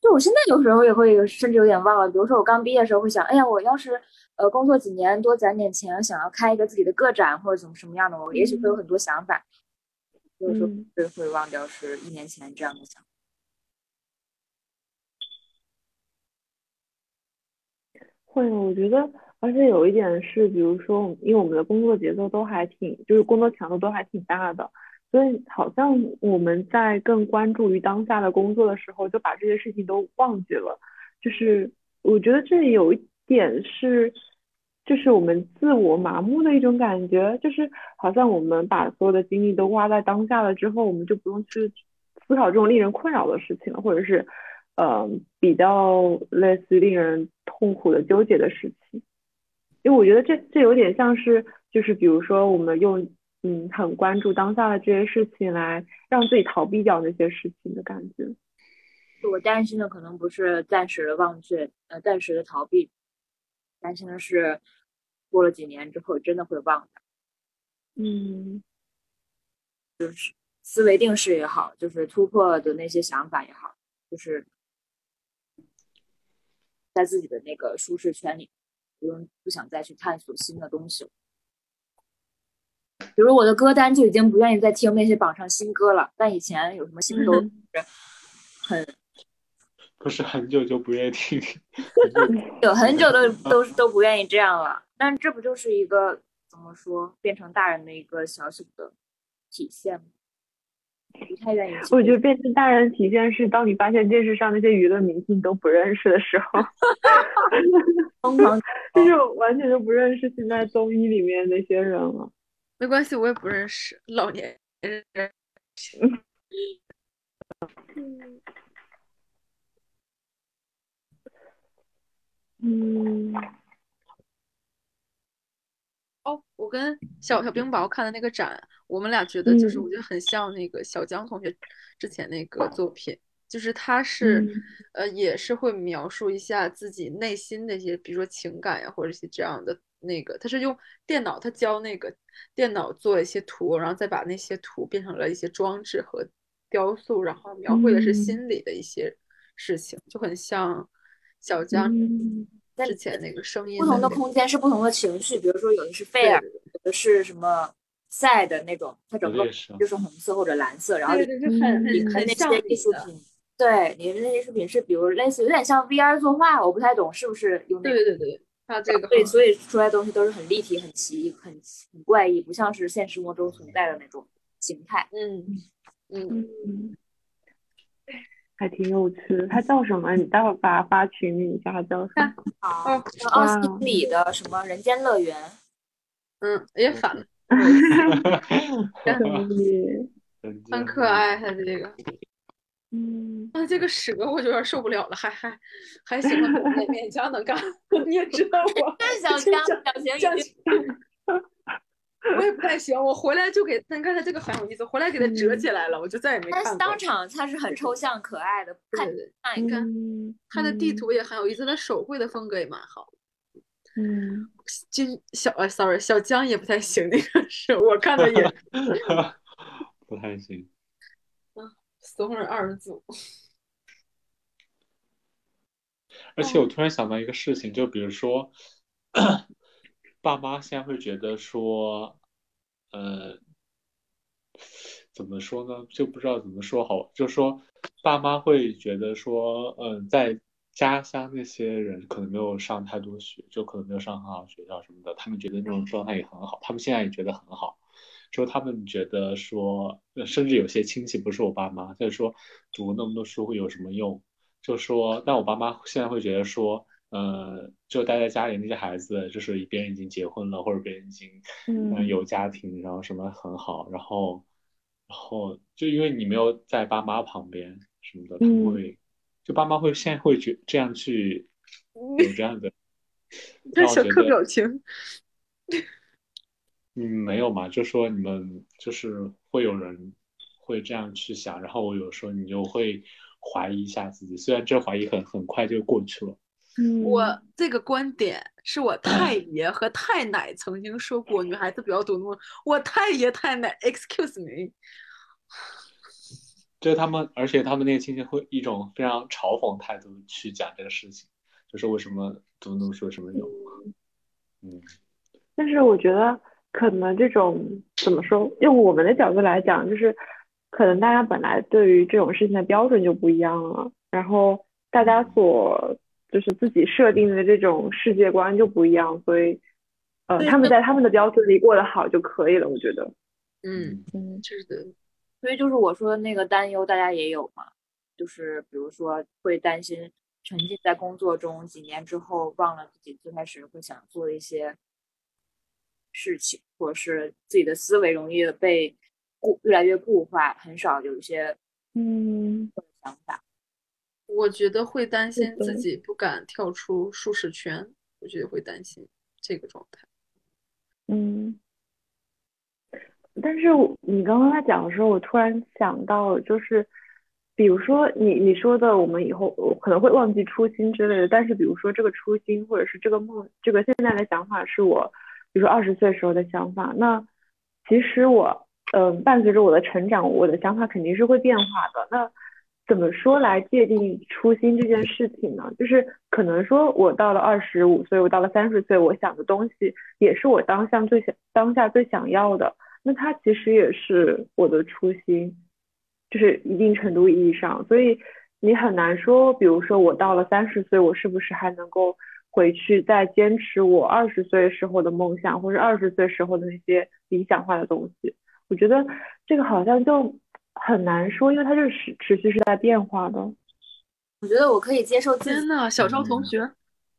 就我现在有时候也会甚至有点忘了，比如说我刚毕业的时候会想，哎呀，我要是。呃，工作几年多攒点钱，想要开一个自己的个展或者怎么什么样的，我也许会有很多想法，所以说会会忘掉是一年前这样的想。会，我觉得，而且有一点是，比如说，因为我们的工作节奏都还挺，就是工作强度都还挺大的，所以好像我们在更关注于当下的工作的时候，就把这些事情都忘记了。就是我觉得这有一点是。就是我们自我麻木的一种感觉，就是好像我们把所有的精力都花在当下了之后，我们就不用去思考这种令人困扰的事情了，或者是，呃，比较类似令人痛苦的纠结的事情。因为我觉得这这有点像是，就是比如说我们用嗯很关注当下的这些事情来让自己逃避掉那些事情的感觉。我担心的可能不是暂时的忘却，呃，暂时的逃避，担心的是。过了几年之后，真的会忘的。嗯，就是思维定式也好，就是突破的那些想法也好，就是在自己的那个舒适圈里，不用不想再去探索新的东西了。比如我的歌单就已经不愿意再听那些榜上新歌了，但以前有什么新歌都是很。不是很久就不愿意听，有很久都都都不愿意这样了。但这不就是一个怎么说变成大人的一个小小的体现吗？不太愿意。我觉得变成大人体现是，当你发现电视上那些娱乐明星都不认识的时候，疯狂 就是完全都不认识现在综艺里面那些人了。没关系，我也不认识老年人。嗯。哦，我跟小小冰雹看的那个展，我们俩觉得就是我觉得很像那个小江同学之前那个作品，就是他是呃也是会描述一下自己内心的一些，比如说情感呀或者一些这样的那个，他是用电脑，他教那个电脑做一些图，然后再把那些图变成了一些装置和雕塑，然后描绘的是心理的一些事情，就很像小江。之前那个声音，不同的空间是不同的情绪，比如说有的是费尔，有的是什么赛的那种，它整个就是红色或者蓝色，然后很很很那些艺术品，对，你的那些视频是比如类似有点像 VR 作画，我不太懂是不是用那个，对对对，它这个对，所以出来的东西都是很立体、很奇、很很怪异，不像是现实生活中存在的那种形态，嗯嗯。还挺有趣的，它叫什么？你待会儿把它发群里一下，它叫什么？好，奥斯里的什么人间乐园？嗯，也反了。很可爱，它这个。嗯，那这个蛇我就有点受不了了，还还还行吧，勉强能干。你也知道我，小江小强。我也不太行，我回来就给，你看他这个很有意思，回来给他折起来了，我就再也没看过。当场他是很抽象可爱的，看看一看，他的地图也很有意思，他手绘的风格也蛮好。嗯，金小啊，sorry，小江也不太行，那个是我看的也 不太行。嗯，怂人二组。而且我突然想到一个事情，就比如说。爸妈现在会觉得说，呃，怎么说呢？就不知道怎么说好。就说爸妈会觉得说，嗯，在家乡那些人可能没有上太多学，就可能没有上很好学校什么的，他们觉得那种状态也很好。他们现在也觉得很好，说他们觉得说，甚至有些亲戚不是我爸妈，就说读那么多书会有什么用？就说，但我爸妈现在会觉得说。呃，就待在家里那些孩子，就是别人已经结婚了，或者别人已经嗯有家庭，然后什么很好，然后然后就因为你没有在爸妈旁边什么的，会就爸妈会现在会觉这样去 有这样的，这小刻表情，嗯，没有嘛，就说你们就是会有人会这样去想，然后我有时候你就会怀疑一下自己，虽然这怀疑很很快就过去了。我这个观点是我太爷和太奶曾经说过，女孩子不要读那么。我太爷太奶，excuse me，就是他们，而且他们那个亲戚会一种非常嘲讽态度去讲这个事情，就是为什么读那么书什么有？嗯，但是我觉得可能这种怎么说，用我们的角度来讲，就是可能大家本来对于这种事情的标准就不一样了，然后大家所。就是自己设定的这种世界观就不一样，所以，呃，他们在他们的标准里过得好就可以了，我觉得。嗯嗯，确实。所以就是我说的那个担忧，大家也有嘛？就是比如说会担心沉浸在工作中几年之后，忘了自己最开始会想做一些事情，或者是自己的思维容易被固越来越固化，很少有一些嗯想法。我觉得会担心自己不敢跳出舒适圈，我觉得会担心这个状态。嗯，但是你刚刚在讲的时候，我突然想到，就是比如说你你说的，我们以后可能会忘记初心之类的。但是比如说这个初心，或者是这个梦，这个现在的想法，是我比如说二十岁时候的想法。那其实我，嗯，伴随着我的成长，我的想法肯定是会变化的。那怎么说来界定初心这件事情呢？就是可能说，我到了二十五岁，我到了三十岁，我想的东西也是我当下最想当下最想要的。那它其实也是我的初心，就是一定程度意义上。所以你很难说，比如说我到了三十岁，我是不是还能够回去再坚持我二十岁时候的梦想，或者二十岁时候的那些理想化的东西？我觉得这个好像就。很难说，因为它是持持续是在变化的。我觉得我可以接受。天呐，小赵同学，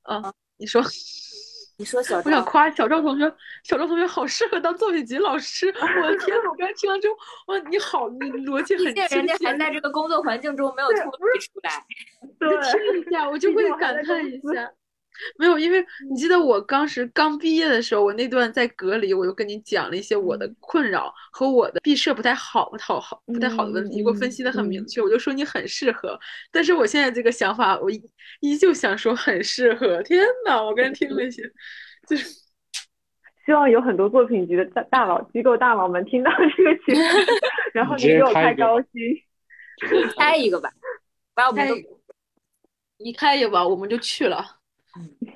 啊，你说，你说小，我想夸小赵同学，小赵同学好适合当作品集老师。我的天，我刚听完之后，哇，你好，你逻辑很清晰。人家还在这个工作环境中没有脱离出来。对，听一下，我就会感叹一下。没有，因为你记得我当时刚毕业的时候，我那段在隔离，我就跟你讲了一些我的困扰和我的毕设不太好、好好不太好的问题，给我分析的很明确。我就说你很适合，但是我现在这个想法，我依旧想说很适合。天呐，我刚才听了一些，就是 希望有很多作品集的大大佬、机构大佬们听到这个节目，然后你给我开高薪，开一个吧，把我们都你开一个吧，我们就去了。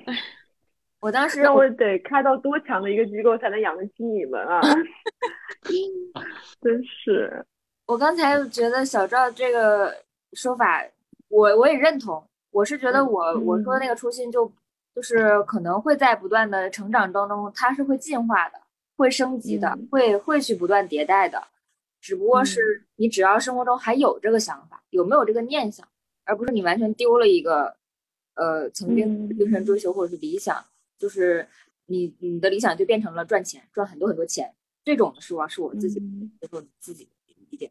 哎，我当时我得开到多强的一个机构才能养得起你们啊！真是，我刚才觉得小赵这个说法，我我也认同。我是觉得我我说的那个初心，就就是可能会在不断的成长当中，它是会进化的，会升级的，会会去不断迭代的。只不过是你只要生活中还有这个想法，有没有这个念想，而不是你完全丢了一个。呃，曾经精神追求或者是理想，就是你你的理想就变成了赚钱，赚很多很多钱，这种的是吧？是我自己接受自己的理解。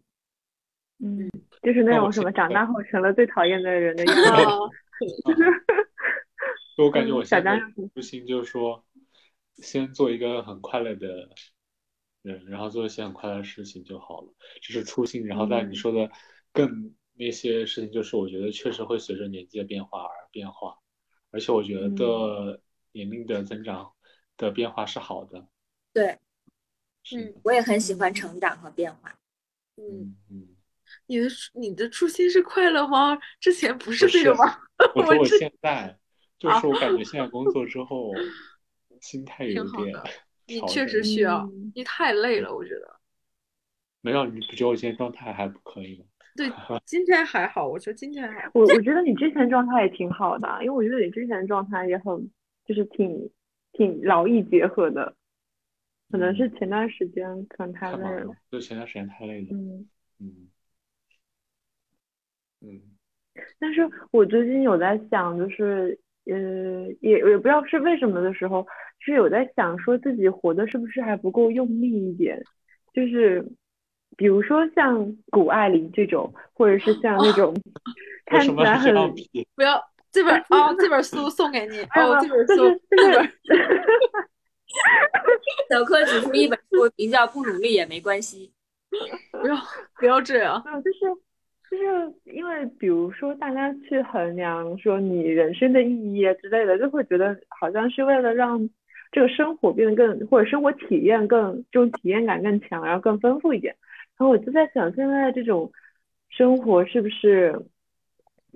嗯，就是那种什么长大后成了最讨厌的人的 样子。我感觉我现在初心就是说，先做一个很快乐的人，然后做一些很快乐的事情就好了，这是初心。然后在你说的更。那些事情就是我觉得确实会随着年纪的变化而变化，而且我觉得年龄的增长的变化是好的。对，嗯，我也很喜欢成长和变化。嗯嗯，你的你的初心是快乐吗？之前不是这个吗？我 说我现在就是我感觉现在工作之 后心态有点。你确实需要，你太累了，我觉得。没有，你不觉得我现在状态还不可以吗？对，今天还好，我觉得今天还好。我我觉得你之前状态也挺好的，因为我觉得你之前状态也很，就是挺挺劳逸结合的。可能是前段时间可能太累了，就前段时间太累了。嗯嗯嗯。但是我最近有在想，就是呃，也也不知道是为什么的时候，是有在想说自己活的是不是还不够用力一点，就是。比如说像谷爱凌这种，或者是像那种 看起来很不要这本啊 这本书送给你哦这本书这本 小柯只是一本书，名叫不努力也没关系，不要不要这样，就是就是因为比如说大家去衡量说你人生的意义啊之类的，就会觉得好像是为了让这个生活变得更或者生活体验更这种体验感更强，然后更丰富一点。然后我就在想，现在这种生活是不是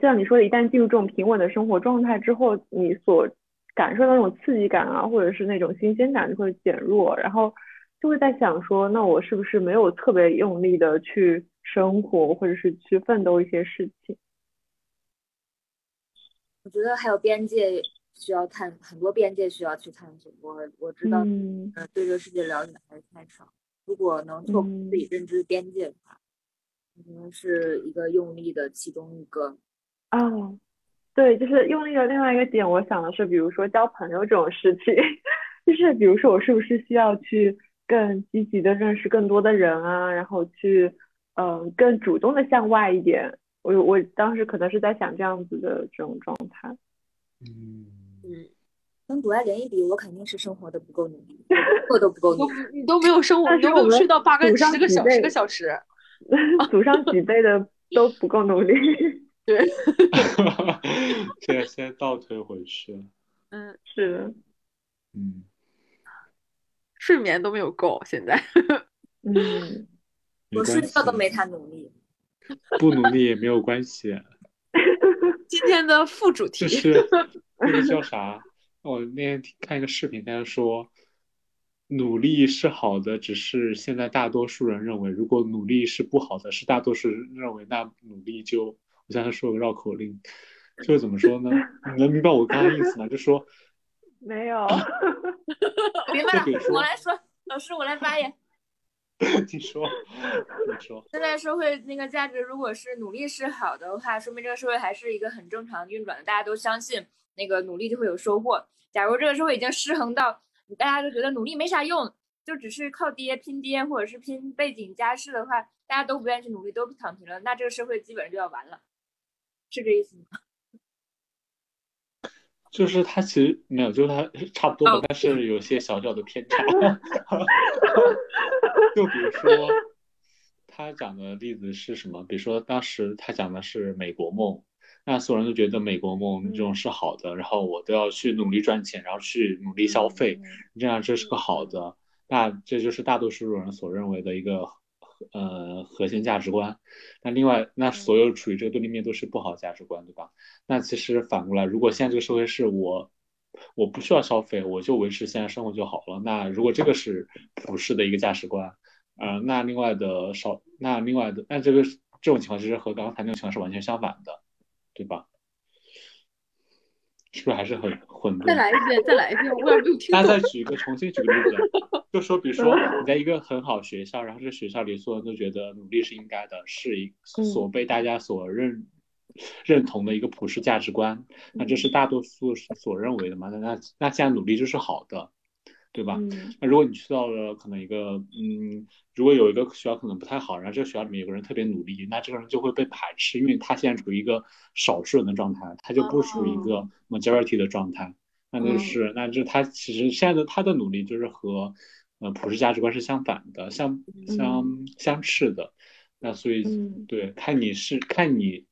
像你说的，一旦进入这种平稳的生活状态之后，你所感受到那种刺激感啊，或者是那种新鲜感就会减弱，然后就会在想说，那我是不是没有特别用力的去生活，或者是去奋斗一些事情？我觉得还有边界需要探，很多边界需要去探索。我我知道，嗯，对这个世界了解还是太少。如果能拓宽自己认知边界的话，可能是一个用力的其中一个。哦，对，就是用力的另外一个点，我想的是，比如说交朋友这种事情，就是比如说我是不是需要去更积极的认识更多的人啊，然后去嗯更主动的向外一点。我我当时可能是在想这样子的这种状态。嗯嗯。跟谷爱凌一比，我肯定是生活的不够努力，我都不够努力。你都没有生活，你都没有睡到八个十个小十个小时，祖上几辈的都不够努力。对，现在现在倒退回去。嗯，是的。嗯，睡眠都没有够，现在。嗯，我睡觉都没他努力。不努力也没有关系。今天的副主题是。那个叫啥？我那天看一个视频，他说努力是好的，只是现在大多数人认为，如果努力是不好的，是大多数人认为，那努力就……我刚才说个绕口令，就是怎么说呢？你能明白我刚刚意思吗？就说没有，明白了，我来说，老师我来发言。你说，你说。现在社会那个价值，如果是努力是好的话，说明这个社会还是一个很正常运转的，大家都相信那个努力就会有收获。假如这个社会已经失衡到大家都觉得努力没啥用，就只是靠爹拼爹或者是拼背景家世的话，大家都不愿意去努力，都不躺平了，那这个社会基本上就要完了，是这意思吗？就是他其实没有，就是他差不多，但是有些小小的偏差。就比如说，他讲的例子是什么？比如说当时他讲的是美国梦，那所有人都觉得美国梦这种是好的，然后我都要去努力赚钱，然后去努力消费，这样这是个好的。那这就是大多数人所认为的一个。呃，核心价值观。那另外，那所有处于这个对立面都是不好价值观，对吧？那其实反过来，如果现在这个社会是我，我不需要消费，我就维持现在生活就好了。那如果这个是普世的一个价值观，呃，那另外的少，那另外的，那这个这种情况其实和刚才那种情况是完全相反的，对吧？是不是还是很混乱？再来一遍，再来一遍，我有没有听大家再举一个，重新举个例子，就说，比如说你在一个很好学校，然后这学校里所有人都觉得努力是应该的，是一所被大家所认认同的一个普世价值观，那这是大多数所认为的嘛？那那那现在努力就是好的。对吧？那如果你去到了可能一个，嗯，如果有一个学校可能不太好，然后这个学校里面有个人特别努力，那这个人就会被排斥，因为他现在处于一个少数人的状态，他就不属于一个 majority 的状态。那就是，那就他其实现在的他的努力就是和呃普世价值观是相反的，相相相斥的。那所以，对，看你是看你，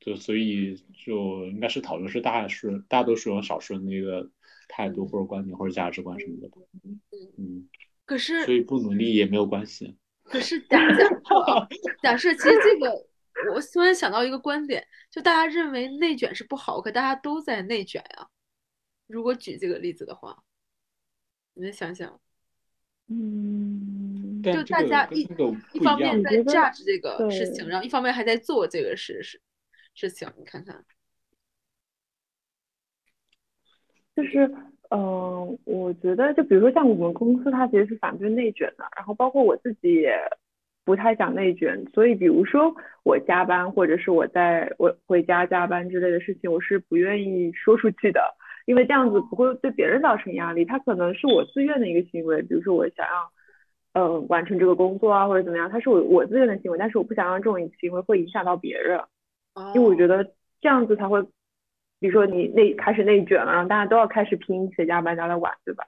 就所以就应该是讨论是大数大多数人少数人的一个。态度或者观点或者价值观什么的，嗯，可是所以不努力也没有关系。可是假假 假设，其实这个我突然想到一个观点，就大家认为内卷是不好，可大家都在内卷呀。如果举这个例子的话，你们想想，嗯，就大家一一方面在价值这个事情，然后一方面还在做这个事事事情，你看看。就是，嗯，我觉得，就比如说像我们公司，它其实是反对内卷的。然后包括我自己也不太想内卷，所以比如说我加班，或者是我在我回家加班之类的事情，我是不愿意说出去的，因为这样子不会对别人造成压力。它可能是我自愿的一个行为，比如说我想要，嗯，完成这个工作啊，或者怎么样，它是我我自愿的行为，但是我不想让这种行为会影响到别人，因为我觉得这样子才会。比如说你内开始内卷了，然后大家都要开始拼，谁加班加的晚，对吧？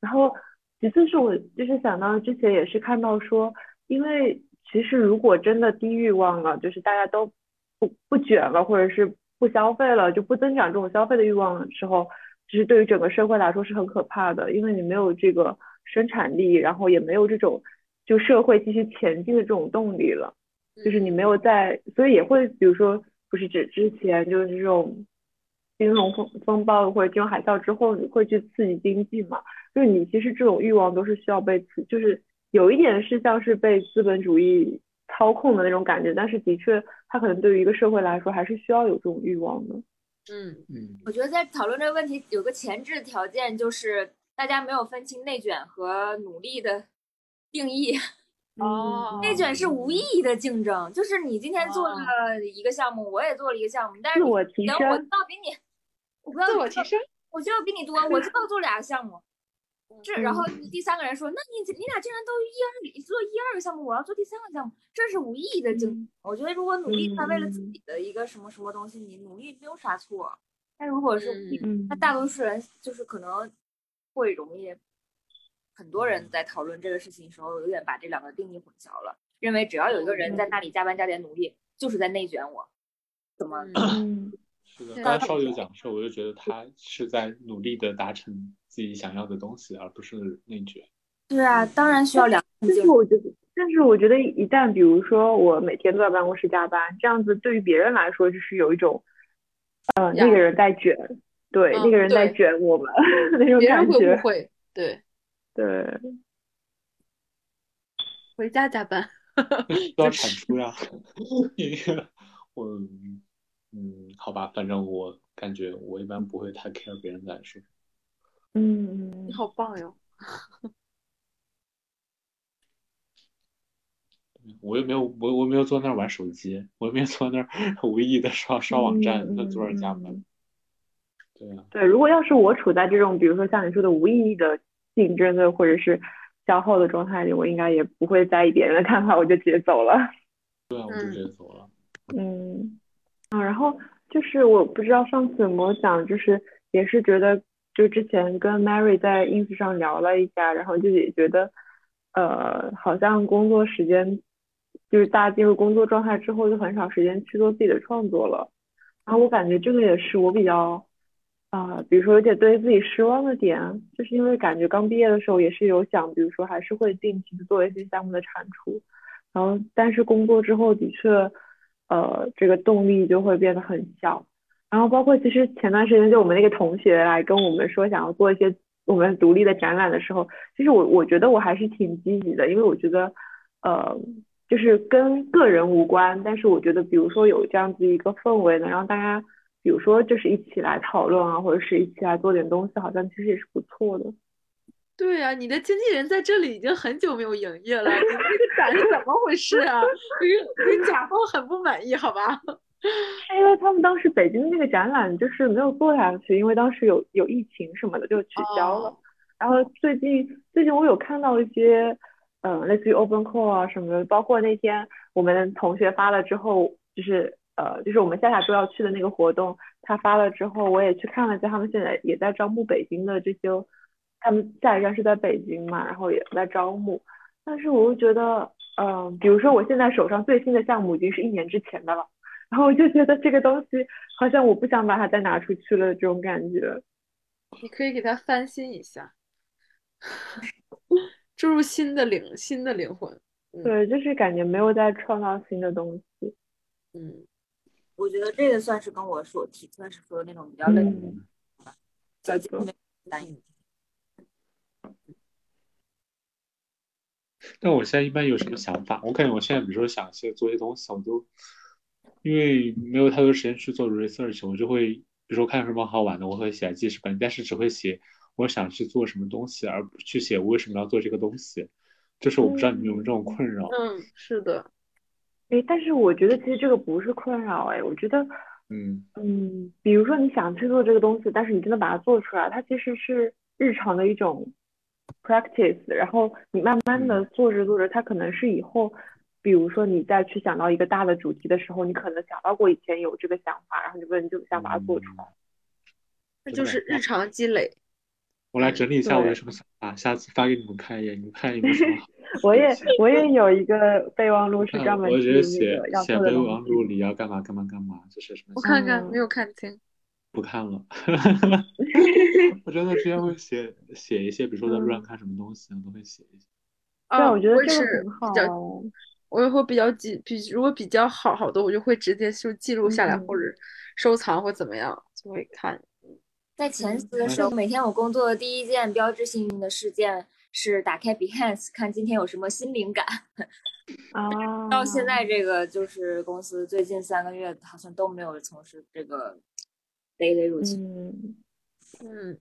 然后其次是我就是想到之前也是看到说，因为其实如果真的低欲望了，就是大家都不不卷了，或者是不消费了，就不增长这种消费的欲望的时候，其实对于整个社会来说是很可怕的，因为你没有这个生产力，然后也没有这种就社会继续前进的这种动力了，就是你没有在，所以也会比如说不是指之前就是这种。金融风风暴或者金融海啸之后，你会去刺激经济嘛？就是你其实这种欲望都是需要被刺，就是有一点是像是被资本主义操控的那种感觉，但是的确，它可能对于一个社会来说还是需要有这种欲望的。嗯嗯，我觉得在讨论这个问题有个前置条件，就是大家没有分清内卷和努力的定义。哦，内卷是无意义的竞争，就是你今天做了一个项目，我也做了一个项目，但是我提升，我知道比你。我不要自我提升，我就要比你多，我就要做俩项目。这然后第三个人说，那你你俩竟然都一二做一二个项目，我要做第三个项目，这是无意义的竞争。我觉得如果努力他为了自己的一个什么什么东西，你努力没有啥错。但如果是那大多数人就是可能会容易，很多人在讨论这个事情的时候，有点把这两个定义混淆了，认为只要有一个人在那里加班加点努力，就是在内卷我，怎么？是的，刚才少有讲的时候，我就觉得他是在努力的达成自己想要的东西，而不是内卷。对啊，当然需要两。但是我觉得，但是我觉得一旦比如说我每天都在办公室加班，这样子对于别人来说就是有一种，呃，那个人在卷，对，那个人在卷我们 那种感觉。别人会不会？对 对。回家加班。要产出呀！我。嗯，好吧，反正我感觉我一般不会太 care 别人感受。嗯，你好棒哟！我又没有我我没有坐那儿玩手机，我又没有坐那儿无意义的刷刷网站，那坐着加班。对啊。对，如果要是我处在这种，比如说像你说的无意义的竞争的或者是消耗的状态里，我应该也不会在意别人的看法，我就直接走了。对啊，我就直接走了。嗯，啊，然后就是我不知道上次有没有讲，就是也是觉得，就之前跟 Mary 在 ins 上聊了一下，然后就也觉得，呃，好像工作时间。就是大家进入工作状态之后，就很少时间去做自己的创作了。然后我感觉这个也是我比较，啊，比如说有点对自己失望的点，就是因为感觉刚毕业的时候也是有想，比如说还是会定期的做一些项目的产出。然后但是工作之后的确，呃，这个动力就会变得很小。然后包括其实前段时间就我们那个同学来跟我们说想要做一些我们独立的展览的时候，其实我我觉得我还是挺积极的，因为我觉得，呃。就是跟个人无关，但是我觉得，比如说有这样子一个氛围，能让大家，比如说就是一起来讨论啊，或者是一起来做点东西，好像其实也是不错的。对呀，你的经纪人在这里已经很久没有营业了，你这个展是怎么回事啊？跟跟甲方很不满意，好吧？因为他们当时北京那个展览就是没有做下去，因为当时有有疫情什么的就取消了。然后最近最近我有看到一些。嗯，类似于 open call 啊什么的，包括那天我们同学发了之后，就是呃，就是我们下下周要去的那个活动，他发了之后，我也去看了一下，他们现在也在招募北京的这些，他们下一站是在北京嘛，然后也在招募，但是我又觉得，嗯，比如说我现在手上最新的项目已经是一年之前的了，然后我就觉得这个东西好像我不想把它再拿出去了这种感觉。你可以给它翻新一下。注入新的灵，新的灵魂。对，就是感觉没有在创造新的东西。嗯，我觉得这个算是跟我所提出来是说的那种比较类似，在这边难以。但我现在一般有什么想法？我感觉我现在比如说想些做些东西，我就因为没有太多时间去做 research，我就会比如说看什么好玩的，我会写记事本，但是只会写。我想去做什么东西，而不去写我为什么要做这个东西，就是我不知道你们有没有这种困扰。嗯，是的。哎，但是我觉得其实这个不是困扰，哎，我觉得，嗯嗯，比如说你想去做这个东西，但是你真的把它做出来，它其实是日常的一种 practice，然后你慢慢的做着做着，它可能是以后，比如说你再去想到一个大的主题的时候，你可能想到过以前有这个想法，然后你问就想把它做出来，那就是日常积累。我来整理一下我有什么想法，下次发给你们看一眼，你们看有没有什么好。我也我也有一个备忘录是专门写写备忘录里要干嘛干嘛干嘛，这是什么。我看看，没有看清。不看了。我真的之前会写写一些，比如说在路上看什么东西，我都会写一些。啊，我觉得这个很好。我也会比较记，比如果比较好好的，我就会直接就记录下来，或者收藏或怎么样，就会看。在前期的时候，每天我工作的第一件标志性的事件是打开 Behance 看今天有什么新灵感。啊，到现在这个就是公司最近三个月好像都没有从事这个 daily routine。嗯，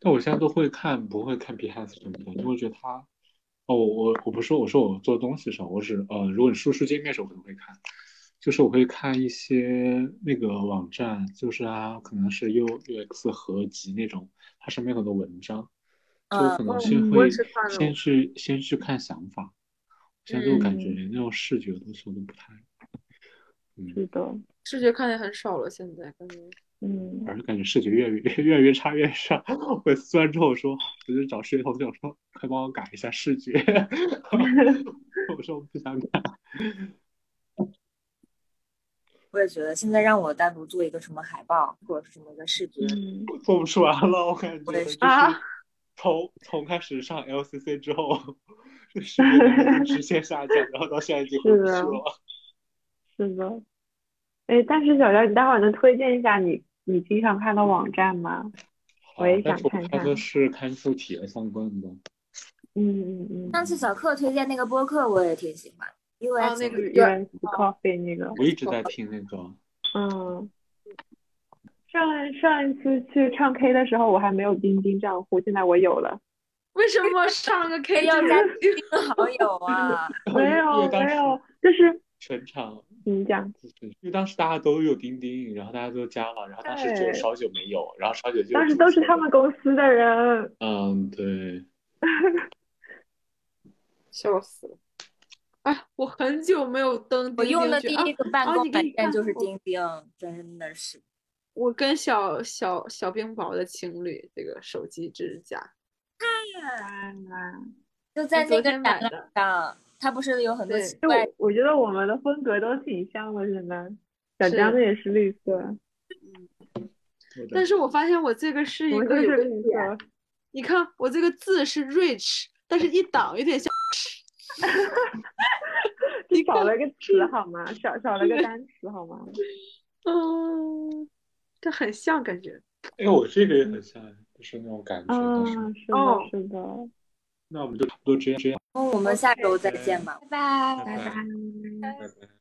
但我现在都会看，不会看 Behance 什么的，因为我觉得它，哦，我我不说，我说我做东西的时候，我是呃，如果你输出界面的时候，可能会看。就是我会看一些那个网站，就是啊，可能是 U U X 合集那种，它上面有很多文章，就可能先会先去先去看想法，现在就感觉那种视觉的东西我都不太，嗯，是的，视觉看的很少了，现在感觉，嗯，而是感觉视觉越越 越来越差越差。我撕完之后说，我就找视觉同学说，快帮我改一下视觉，我说我不想改。我也觉得，现在让我单独做一个什么海报或者是什么的视觉，做不出来了。我感觉就是从从开始上 LCC 之后，视觉直线下降，然后到现在已经回不去了。是的，哎，但是小姚，你待会儿能推荐一下你你经常看的网站吗？我也想看看。的是看书体验相关的。嗯嗯嗯。上次小克推荐那个播客，我也挺喜欢。因为那个 US Coffee 那个，我一直在听那个。嗯，上上一次去唱 K 的时候，我还没有钉钉账户，现在我有了。为什么上个 K 要加钉好友啊？没有没有，就是全场你讲，因为当时大家都有钉钉，然后大家都加了，然后当时只有少九没有，然后少九就当时都是他们公司的人。嗯，对。笑死了！哎，我很久没有登。我用的第一个办公软件就是钉钉，真的是。我跟小小小冰雹的情侣，这个手机支架。啊！就在那个展览上，它不是有很多奇怪？我觉得我们的风格都挺像的，现在。小江的也是绿色。嗯。但是我发现我这个是一个有个点。你看，我这个字是 rich，但是一挡有点像。你少了个词好吗？少少了个单词好吗？嗯，这很像感觉。哎，我这个也很像，就是那种感觉。嗯，是的，是的。那我们就差不多这样这样。那我们下周再见吧，拜拜，拜拜，拜拜。